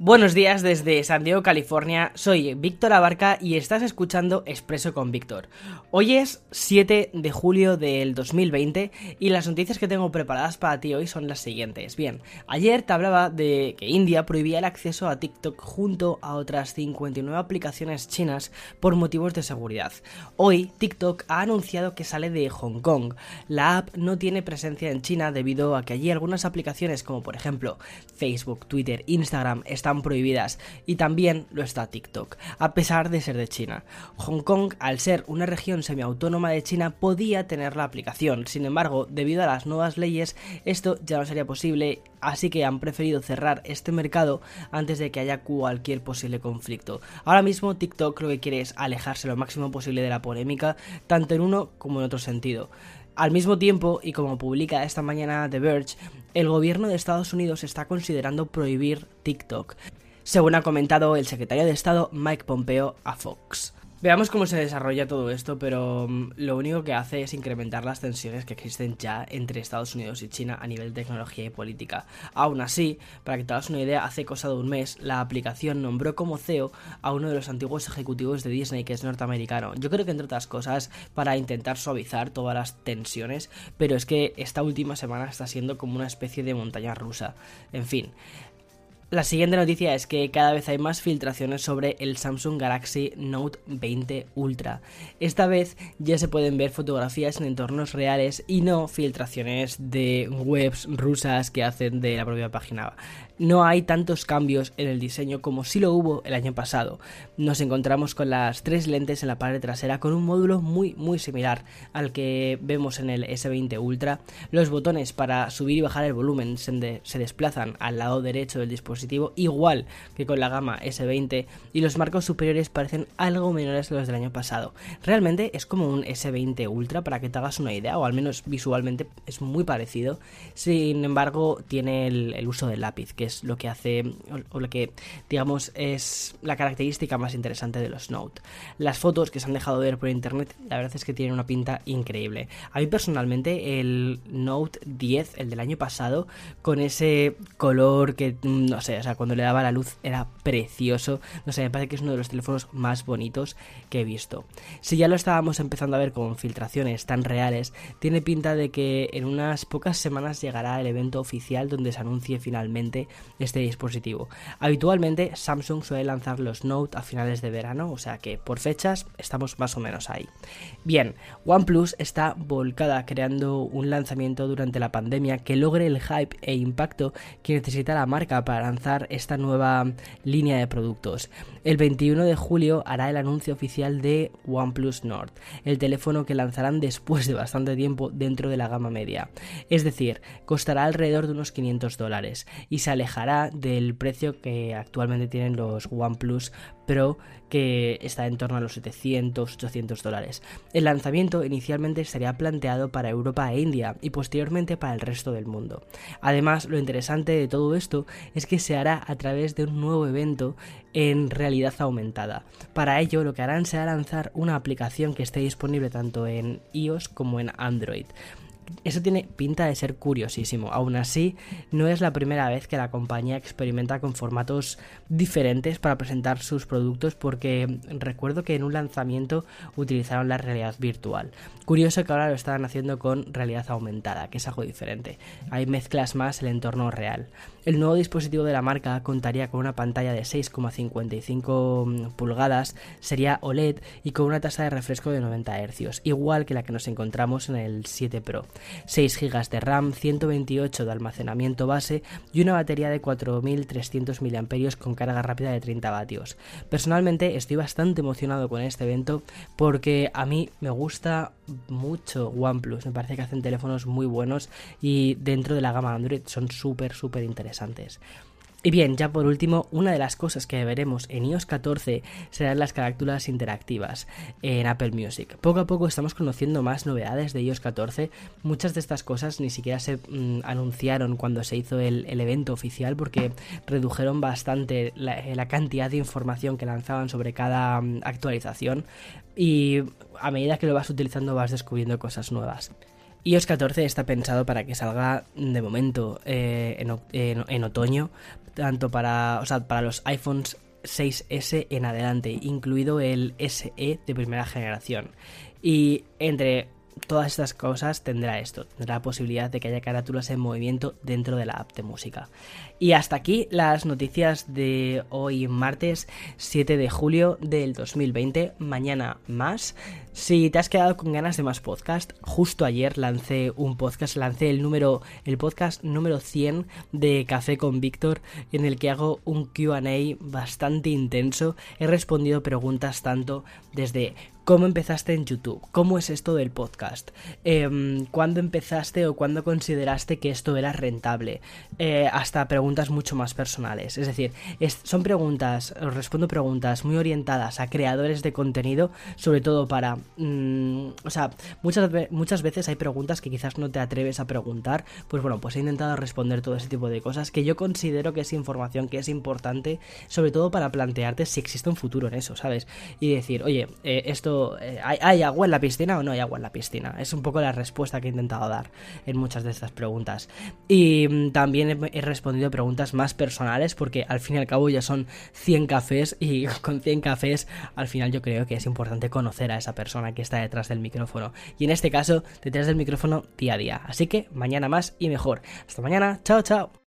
Buenos días desde San Diego, California. Soy Víctor Abarca y estás escuchando Expreso con Víctor. Hoy es 7 de julio del 2020 y las noticias que tengo preparadas para ti hoy son las siguientes. Bien, ayer te hablaba de que India prohibía el acceso a TikTok junto a otras 59 aplicaciones chinas por motivos de seguridad. Hoy TikTok ha anunciado que sale de Hong Kong. La app no tiene presencia en China debido a que allí algunas aplicaciones como por ejemplo Facebook, Twitter, Instagram están prohibidas y también lo está TikTok, a pesar de ser de China. Hong Kong, al ser una región semiautónoma de China, podía tener la aplicación, sin embargo, debido a las nuevas leyes, esto ya no sería posible, así que han preferido cerrar este mercado antes de que haya cualquier posible conflicto. Ahora mismo TikTok lo que quiere es alejarse lo máximo posible de la polémica, tanto en uno como en otro sentido. Al mismo tiempo, y como publica esta mañana The Verge, el gobierno de Estados Unidos está considerando prohibir TikTok, según ha comentado el secretario de Estado Mike Pompeo a Fox. Veamos cómo se desarrolla todo esto, pero mm, lo único que hace es incrementar las tensiones que existen ya entre Estados Unidos y China a nivel de tecnología y política. Aún así, para que te hagas una idea, hace cosa de un mes la aplicación nombró como CEO a uno de los antiguos ejecutivos de Disney que es norteamericano. Yo creo que entre otras cosas para intentar suavizar todas las tensiones, pero es que esta última semana está siendo como una especie de montaña rusa. En fin, la siguiente noticia es que cada vez hay más filtraciones sobre el Samsung Galaxy Note 20 Ultra. Esta vez ya se pueden ver fotografías en entornos reales y no filtraciones de webs rusas que hacen de la propia página no hay tantos cambios en el diseño como si lo hubo el año pasado. Nos encontramos con las tres lentes en la pared trasera con un módulo muy muy similar al que vemos en el S20 Ultra. Los botones para subir y bajar el volumen se desplazan al lado derecho del dispositivo igual que con la gama S20 y los marcos superiores parecen algo menores que los del año pasado. Realmente es como un S20 Ultra para que te hagas una idea o al menos visualmente es muy parecido. Sin embargo tiene el, uso del lápiz que es lo que hace, o lo que digamos es la característica más interesante de los Note. Las fotos que se han dejado ver por internet, la verdad es que tienen una pinta increíble. A mí personalmente el Note 10, el del año pasado, con ese color que, mm, no sé, o sea, cuando le daba la luz era precioso. No sé, me parece que es uno de los teléfonos más bonitos que he visto. Si ya lo estábamos empezando a ver con filtraciones tan reales, tiene pinta de que en unas pocas semanas llegará el evento oficial donde se anuncie finalmente este dispositivo. Habitualmente Samsung suele lanzar los Note a finales de verano, o sea que por fechas estamos más o menos ahí. Bien, OnePlus está volcada creando un lanzamiento durante la pandemia que logre el hype e impacto que necesita la marca para lanzar esta nueva línea de productos. El 21 de julio hará el anuncio oficial de OnePlus Nord, el teléfono que lanzarán después de bastante tiempo dentro de la gama media. Es decir, costará alrededor de unos 500 dólares y se alejará del precio que actualmente tienen los OnePlus Pro que está en torno a los 700-800 dólares. El lanzamiento inicialmente estaría planteado para Europa e India y posteriormente para el resto del mundo. Además, lo interesante de todo esto es que se hará a través de un nuevo evento en realidad aumentada. Para ello, lo que harán será lanzar una aplicación que esté disponible tanto en iOS como en Android. Eso tiene pinta de ser curiosísimo. Aún así, no es la primera vez que la compañía experimenta con formatos diferentes para presentar sus productos porque recuerdo que en un lanzamiento utilizaron la realidad virtual. Curioso que ahora lo están haciendo con realidad aumentada, que es algo diferente. Hay mezclas más el entorno real. El nuevo dispositivo de la marca contaría con una pantalla de 6,55 pulgadas, sería OLED y con una tasa de refresco de 90 Hz, igual que la que nos encontramos en el 7 Pro. 6 GB de RAM, 128 de almacenamiento base y una batería de 4300 mAh con carga rápida de 30 vatios. Personalmente estoy bastante emocionado con este evento porque a mí me gusta mucho OnePlus, me parece que hacen teléfonos muy buenos y dentro de la gama Android son súper súper interesantes. Y bien, ya por último, una de las cosas que veremos en iOS 14 serán las carátulas interactivas en Apple Music. Poco a poco estamos conociendo más novedades de iOS 14. Muchas de estas cosas ni siquiera se mm, anunciaron cuando se hizo el, evento oficial porque redujeron bastante la, cantidad de información que lanzaban sobre cada mm, actualización y a medida que lo vas utilizando vas descubriendo cosas nuevas iOS 14 está pensado para que salga de momento eh, en, otoño, tanto para, para los iPhones 6S en adelante, incluido el SE de primera generación. Y entre todas estas cosas tendrá esto, tendrá la posibilidad de que haya carátulas en movimiento dentro de la app de música. Y hasta aquí las noticias de hoy martes 7 de julio del 2020, mañana más. Si te has quedado con ganas de más podcast, justo ayer lancé un podcast, lancé el número el podcast número 100 de Café con Víctor en el que hago un Q&A bastante intenso. He respondido preguntas tanto desde ¿Cómo empezaste en YouTube? ¿Cómo es esto del podcast? Em, ¿Cuándo empezaste o cuándo consideraste que esto era rentable? Eh, hasta preguntas mucho más personales. Es decir, son preguntas, os respondo preguntas muy orientadas a creadores de contenido, sobre todo para... Mm, o sea, muchas, muchas veces hay preguntas que quizás no te atreves a preguntar. Pues bueno, pues he intentado responder todo ese tipo de cosas que yo considero que es información que es importante, sobre todo para plantearte si existe un futuro en eso, ¿sabes? Y decir, oye, eh, esto eh, ¿hay, agua en la piscina o no hay agua en la piscina? Es un poco la respuesta que he intentado dar en muchas de estas preguntas. Y mm, también he, respondido preguntas más personales porque al fin y al cabo ya son 100 cafés y con 100 cafés al final yo creo que es importante conocer a esa persona que está detrás del micrófono. Y en este caso, detrás del micrófono día a día. Así que mañana más y mejor. Hasta mañana. Chao, chao.